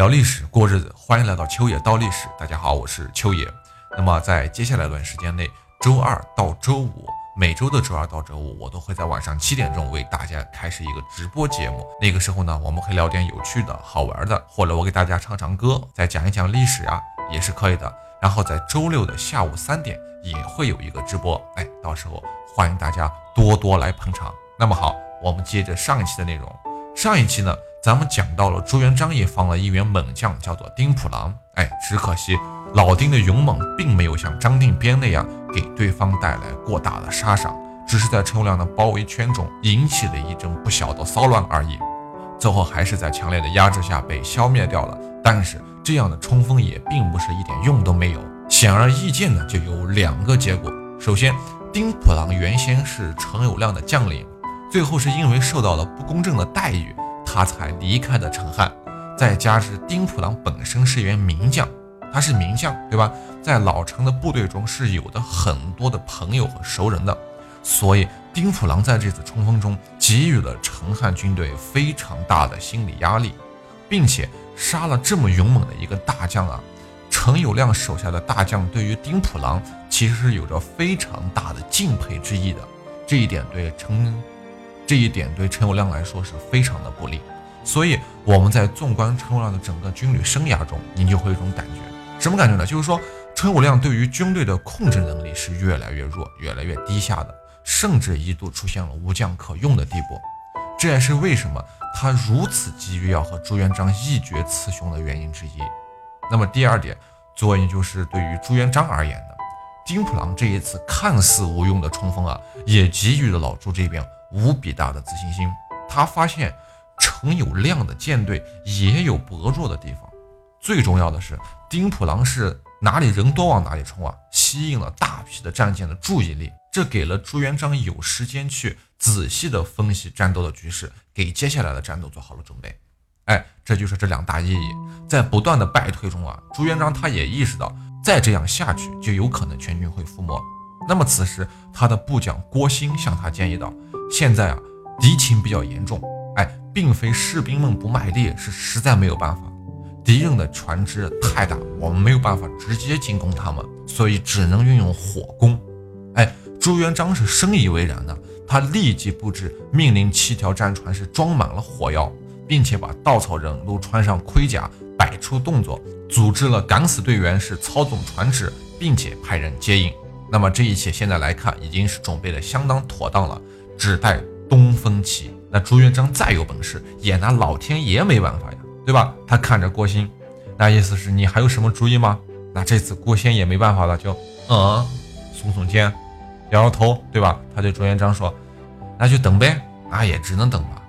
聊历史，过日子，欢迎来到秋野道历史。大家好，我是秋野。那么在接下来一段时间内，周二到周五，每周的周二到周五，我都会在晚上七点钟为大家开始一个直播节目。那个时候呢，我们可以聊点有趣的、好玩的，或者我给大家唱唱歌，再讲一讲历史啊，也是可以的。然后在周六的下午三点也会有一个直播，哎，到时候欢迎大家多多来捧场。那么好，我们接着上一期的内容，上一期呢。咱们讲到了朱元璋也放了一员猛将，叫做丁普郎。哎，只可惜老丁的勇猛并没有像张定边那样给对方带来过大的杀伤，只是在陈友谅的包围圈中引起了一阵不小的骚乱而已。最后还是在强烈的压制下被消灭掉了。但是这样的冲锋也并不是一点用都没有。显而易见的就有两个结果：首先，丁普郎原先是陈友谅的将领，最后是因为受到了不公正的待遇。他才离开的陈汉，再加之丁普郎本身是一员名将，他是名将，对吧？在老陈的部队中是有的很多的朋友和熟人的，所以丁普郎在这次冲锋中给予了陈汉军队非常大的心理压力，并且杀了这么勇猛的一个大将啊！陈友谅手下的大将对于丁普郎其实是有着非常大的敬佩之意的，这一点对陈。这一点对陈友谅来说是非常的不利，所以我们在纵观陈友谅的整个军旅生涯中，您就会有一种感觉，什么感觉呢？就是说陈友谅对于军队的控制能力是越来越弱，越来越低下的，甚至一度出现了无将可用的地步。这也是为什么他如此急于要和朱元璋一决雌雄的原因之一。那么第二点，作为就是对于朱元璋而言的，丁普郎这一次看似无用的冲锋啊，也给予了老朱这边。无比大的自信心，他发现陈友谅的舰队也有薄弱的地方。最重要的是，丁普郎是哪里人多往哪里冲啊，吸引了大批的战舰的注意力，这给了朱元璋有时间去仔细的分析战斗的局势，给接下来的战斗做好了准备。哎，这就是这两大意义。在不断的败退中啊，朱元璋他也意识到，再这样下去就有可能全军会覆没。那么此时，他的部将郭兴向他建议道。现在啊，敌情比较严重，哎，并非士兵们不卖力，是实在没有办法。敌人的船只太大，我们没有办法直接进攻他们，所以只能运用火攻。哎，朱元璋是深以为然的，他立即布置，命令七条战船是装满了火药，并且把稻草人都穿上盔甲，摆出动作，组织了敢死队员是操纵船只，并且派人接应。那么这一切现在来看，已经是准备的相当妥当了。只待东风起，那朱元璋再有本事，也拿老天爷没办法呀，对吧？他看着郭兴，那意思是你还有什么主意吗？那这次郭兴也没办法了，就嗯，耸耸肩，摇摇头，对吧？他对朱元璋说：“那就等呗，那也只能等吧，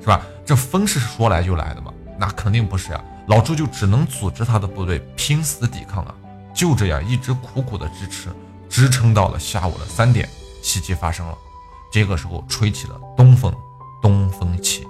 是吧？这风是说来就来的嘛？那肯定不是呀。老朱就只能组织他的部队拼死抵抗啊。就这样一直苦苦的支持，支撑到了下午的三点，奇迹发生了。这个时候吹起了东风，东风起，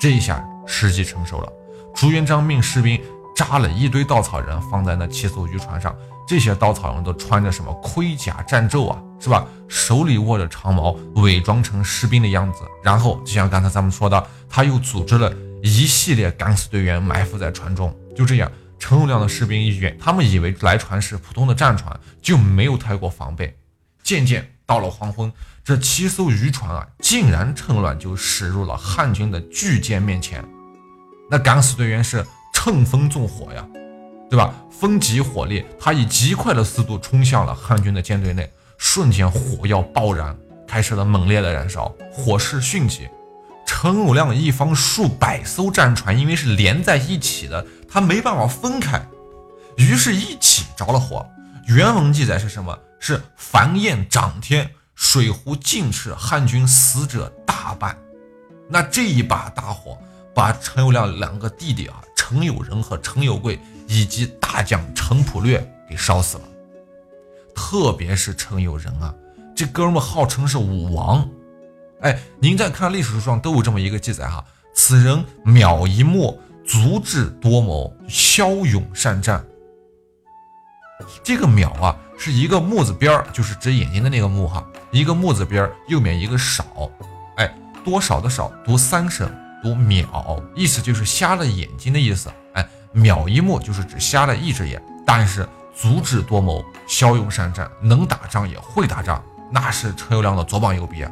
这一下时机成熟了。朱元璋命士兵扎了一堆稻草人放在那七艘渔船上，这些稻草人都穿着什么盔甲战胄啊，是吧？手里握着长矛，伪装成士兵的样子。然后就像刚才咱们说的，他又组织了一系列敢死队员埋伏在船中。就这样，陈友谅的士兵一远，他们以为来船是普通的战船，就没有太过防备。渐渐到了黄昏。这七艘渔船啊，竟然趁乱就驶入了汉军的巨舰面前。那敢死队员是乘风纵火呀，对吧？风急火烈，他以极快的速度冲向了汉军的舰队内，瞬间火药爆燃，开始了猛烈的燃烧，火势迅疾。陈友谅一方数百艘战船，因为是连在一起的，他没办法分开，于是一起着了火。原文记载是什么？是繁焰涨天。水壶尽赤，汉军死者大半。那这一把大火，把陈友谅两个弟弟啊，陈友仁和陈友贵，以及大将陈普略给烧死了。特别是陈友仁啊，这哥们号称是武王。哎，您在看历史书上都有这么一个记载哈，此人秒一目，足智多谋，骁勇善战。这个秒啊，是一个木字边儿，就是指眼睛的那个木哈。一个木字边儿，右面一个少，哎，多少的少，读三声，读秒，意思就是瞎了眼睛的意思。哎，秒一目就是只瞎了一只眼，但是足智多谋，骁勇善战，能打仗也会打仗，那是陈友谅的左膀右臂啊。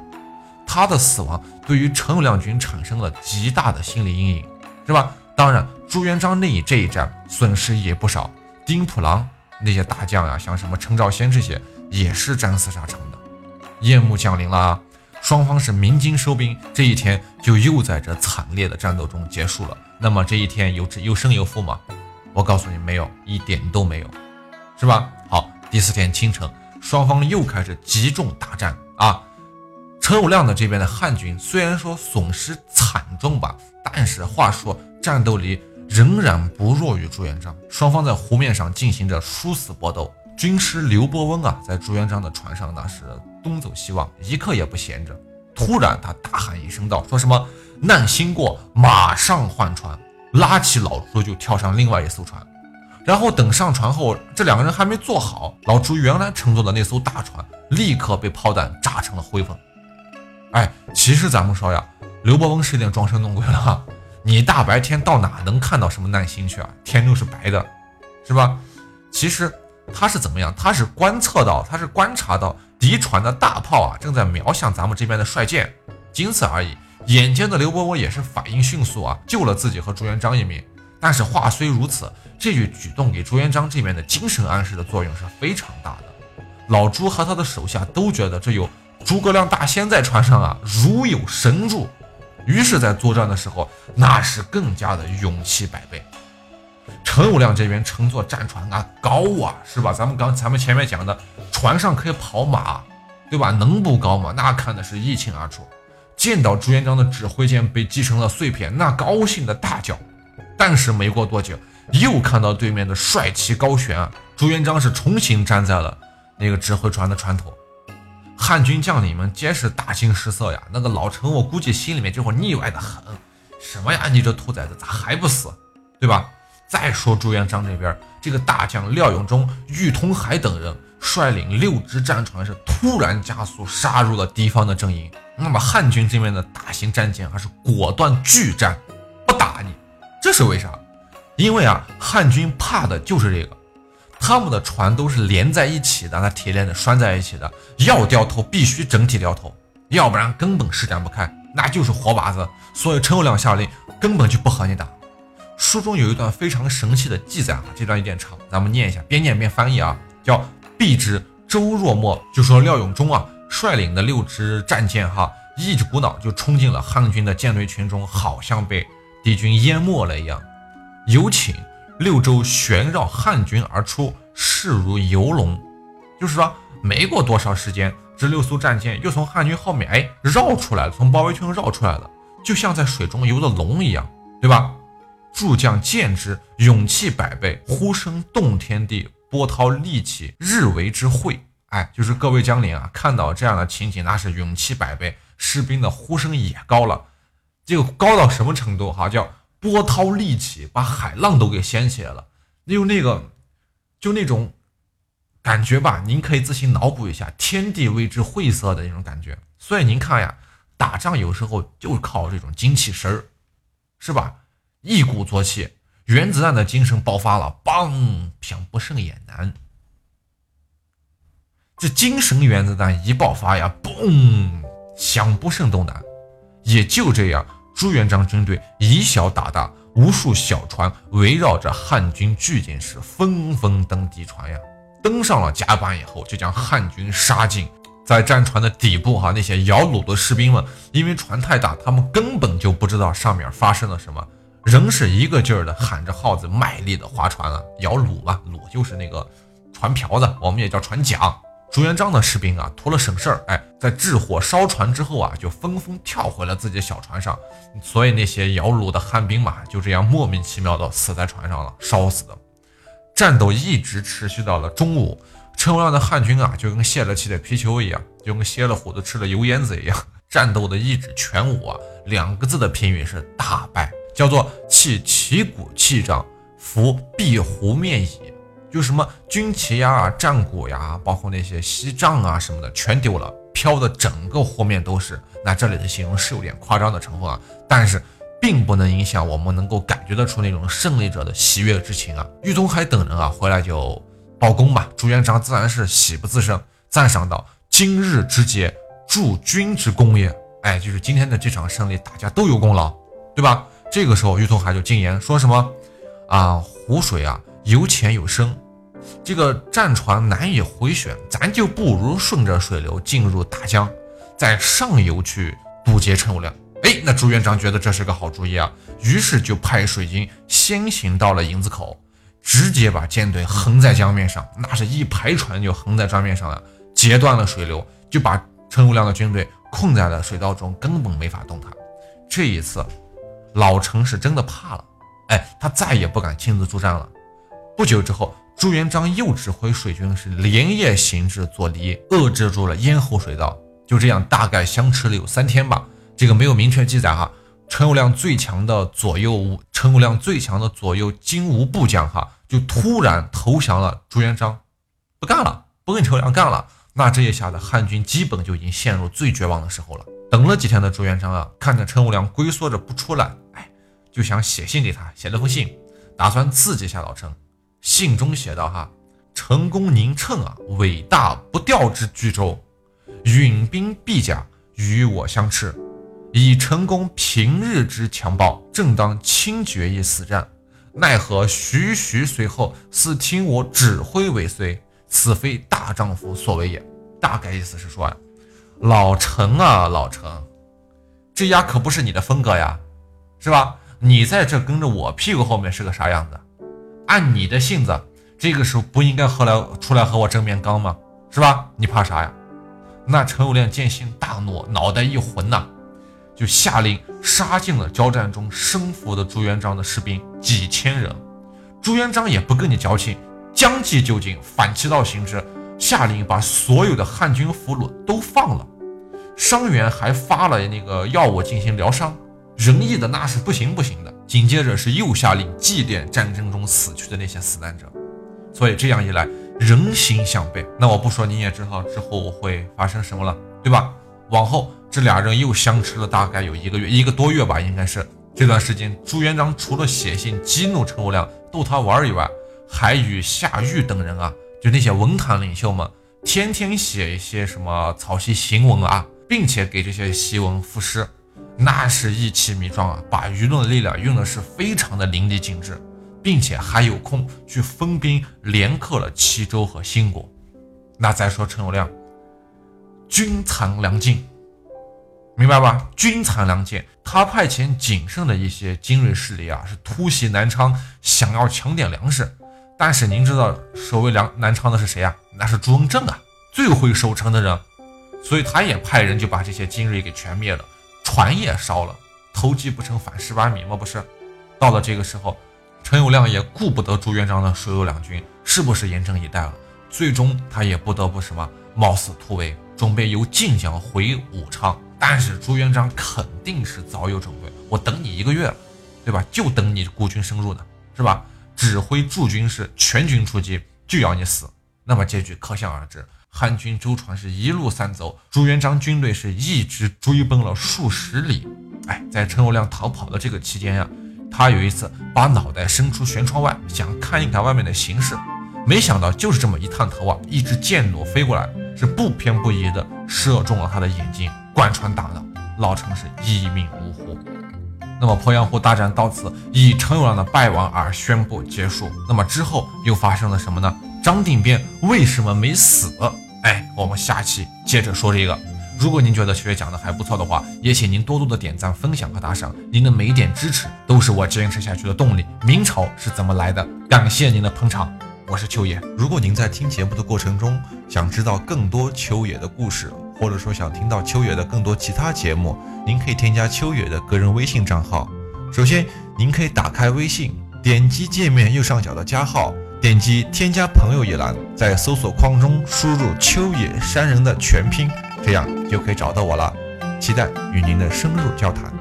他的死亡对于陈友谅军产生了极大的心理阴影，是吧？当然，朱元璋那一这一战损失也不少，丁普郎那些大将啊，像什么陈兆先这些，也是战死沙场的。夜幕降临了，双方是鸣金收兵，这一天就又在这惨烈的战斗中结束了。那么这一天有有胜有负吗？我告诉你，没有，一点都没有，是吧？好，第四天清晨，双方又开始集中大战啊。陈友谅的这边的汉军虽然说损失惨重吧，但是话说战斗力仍然不弱于朱元璋。双方在湖面上进行着殊死搏斗，军师刘伯温啊，在朱元璋的船上那是东走西望，一刻也不闲着。突然他大喊一声道：“说什么难心过，马上换船！”拉起老朱就跳上另外一艘船，然后等上船后，这两个人还没坐好，老朱原来乘坐的那艘大船立刻被炮弹炸成了灰粉。哎，其实咱们说呀，刘伯温是有点装神弄鬼了。你大白天到哪能看到什么难心去啊？天都是白的，是吧？其实他是怎么样？他是观测到，他是观察到敌船的大炮啊正在瞄向咱们这边的帅舰，仅此而已。眼尖的刘伯温也是反应迅速啊，救了自己和朱元璋一命。但是话虽如此，这句举动给朱元璋这边的精神暗示的作用是非常大的。老朱和他的手下都觉得这有。诸葛亮大仙在船上啊，如有神助，于是，在作战的时候，那是更加的勇气百倍。陈友谅这边乘坐战船啊，高啊，是吧？咱们刚咱们前面讲的，船上可以跑马，对吧？能不高吗？那看的是一清二楚。见到朱元璋的指挥舰被击成了碎片，那高兴的大叫。但是没过多久，又看到对面的帅旗高悬，朱元璋是重新站在了那个指挥船的船头。汉军将领们皆是大惊失色呀！那个老陈，我估计心里面这会腻歪的很。什么呀，你这兔崽子咋还不死？对吧？再说朱元璋这边，这个大将廖永忠、郁通海等人率领六支战船是突然加速杀入了敌方的阵营。那么汉军这边的大型战舰还是果断拒战，不打你。这是为啥？因为啊，汉军怕的就是这个。他们的船都是连在一起的，那铁链子拴在一起的，要掉头必须整体掉头，要不然根本施展不开，那就是活靶子。所以陈友谅下令根本就不和你打。书中有一段非常神奇的记载啊，这段有点长，咱们念一下，边念边翻译啊，叫“必知周若墨”，就说廖永忠啊率领的六支战舰哈，一股脑就冲进了汉军的舰队群中，好像被敌军淹没了一样。有请。六州旋绕汉军而出，势如游龙，就是说，没过多少时间，这六艘战舰又从汉军后面哎绕出来了，从包围圈绕出来了，就像在水中游的龙一样，对吧？诸将见之，勇气百倍，呼声动天地，波涛立起，日为之会。哎，就是各位将领啊，看到这样的情景，那是勇气百倍，士兵的呼声也高了，这个高到什么程度？哈，叫。波涛立起，把海浪都给掀起来了。就那个，就那种感觉吧，您可以自行脑补一下，天地为之晦涩的那种感觉。所以您看呀，打仗有时候就靠这种精气神儿，是吧？一鼓作气，原子弹的精神爆发了，嘣，想不胜也难。这精神原子弹一爆发呀，嘣，想不胜都难。也就这样。朱元璋军队以小打大，无数小船围绕着汉军巨舰时纷纷登敌船呀。登上了甲板以后，就将汉军杀尽。在战船的底部，哈，那些摇橹的士兵们，因为船太大，他们根本就不知道上面发生了什么，仍是一个劲儿的喊着号子，卖力的划船啊，摇橹嘛，橹就是那个船瓢子，我们也叫船桨。朱元璋的士兵啊，图了省事儿，哎，在置火烧船之后啊，就纷纷跳回了自己的小船上，所以那些摇橹的汉兵嘛，就这样莫名其妙的死在船上了，烧死的。战斗一直持续到了中午，陈友谅的汉军啊，就跟泄了气的皮球一样，就跟歇了火的吃了油烟子一样，战斗的一指全无啊，两个字的评语是大败，叫做弃旗鼓弃仗，伏壁湖面矣。就什么军旗呀、战鼓呀，包括那些锡杖啊什么的，全丢了，飘的整个湖面都是。那这里的形容是有点夸张的成分啊，但是并不能影响我们能够感觉得出那种胜利者的喜悦之情啊。郁东海等人啊回来就报功吧，朱元璋自然是喜不自胜，赞赏道：“今日之节，助君之功也。”哎，就是今天的这场胜利，大家都有功劳，对吧？这个时候，郁东海就进言说什么啊，湖水啊有浅有深，这个战船难以回旋，咱就不如顺着水流进入大江，在上游去堵截陈友谅。哎，那朱元璋觉得这是个好主意啊，于是就派水军先行到了营子口，直接把舰队横在江面上，那是一排船就横在江面上了，截断了水流，就把陈友谅的军队。困在了水道中，根本没法动弹。这一次，老陈是真的怕了，哎，他再也不敢亲自助战了。不久之后，朱元璋又指挥水军是连夜行至左离，遏制住了咽喉水道。就这样，大概相持了有三天吧。这个没有明确记载哈。陈友谅最强的左右，陈友谅最强的左右金吾部将哈，就突然投降了朱元璋，不干了，不跟陈友谅干了。那这一下子，汉军基本就已经陷入最绝望的时候了。等了几天的朱元璋啊，看着陈友谅龟缩着不出来，哎，就想写信给他，写了封信，打算刺激一下老陈。信中写道：“哈，陈公宁称啊，伟大不掉之巨舟，允兵必甲与我相持。以陈公平日之强暴，正当轻决一死战，奈何徐徐随后，似听我指挥尾随。”此非大丈夫所为也。大概意思是说，老陈啊，老陈，这丫可不是你的风格呀，是吧？你在这跟着我屁股后面是个啥样子？按你的性子，这个时候不应该和来出来和我正面刚吗？是吧？你怕啥呀？那陈友谅见信大怒，脑袋一昏呐，就下令杀尽了交战中生伏的朱元璋的士兵几千人。朱元璋也不跟你矫情。将计就计，反其道行之，下令把所有的汉军俘虏都放了，伤员还发了那个药物进行疗伤，仁义的那是不行不行的。紧接着是又下令祭奠战争中死去的那些死难者，所以这样一来人心向背。那我不说你也知道之后会发生什么了，对吧？往后这俩人又相持了大概有一个月，一个多月吧，应该是这段时间，朱元璋除了写信激怒陈友谅逗他玩以外，还与夏玉等人啊，就那些文坛领袖们，天天写一些什么草檄行文啊，并且给这些檄文赋诗，那是意气迷状啊，把舆论的力量用的是非常的淋漓尽致，并且还有空去分兵连克了齐州和兴国。那再说陈友谅，军残粮尽，明白吧？军残粮尽，他派遣仅剩的一些精锐势力啊，是突袭南昌，想要抢点粮食。但是您知道守卫粮南昌的是谁啊？那是朱文正啊，最会守城的人，所以他也派人就把这些精锐给全灭了，船也烧了，偷鸡不成反蚀把米吗？不是。到了这个时候，陈友谅也顾不得朱元璋的所有两军是不是严阵以待了，最终他也不得不什么冒死突围，准备由晋江回武昌。但是朱元璋肯定是早有准备，我等你一个月了，对吧？就等你孤军深入呢，是吧？指挥驻军是全军出击，就要你死。那么结局可想而知，汉军舟船是一路散走，朱元璋军队是一直追奔了数十里。哎，在陈友谅逃跑的这个期间呀，他有一次把脑袋伸出舷窗外，想看一看外面的形势，没想到就是这么一探头啊，一支箭弩飞过来，是不偏不倚的射中了他的眼睛，贯穿大脑，老陈是一命呜呼。那么鄱阳湖大战到此以陈友谅的败亡而宣布结束。那么之后又发生了什么呢？张定边为什么没死？哎，我们下期接着说这个。如果您觉得秋月讲的还不错的话，也请您多多的点赞、分享和打赏。您的每一点支持都是我坚持下去的动力。明朝是怎么来的？感谢您的捧场，我是秋野。如果您在听节目的过程中想知道更多秋野的故事，或者说想听到秋野的更多其他节目，您可以添加秋野的个人微信账号。首先，您可以打开微信，点击界面右上角的加号，点击添加朋友一栏，在搜索框中输入“秋野山人”的全拼，这样就可以找到我了。期待与您的深入交谈。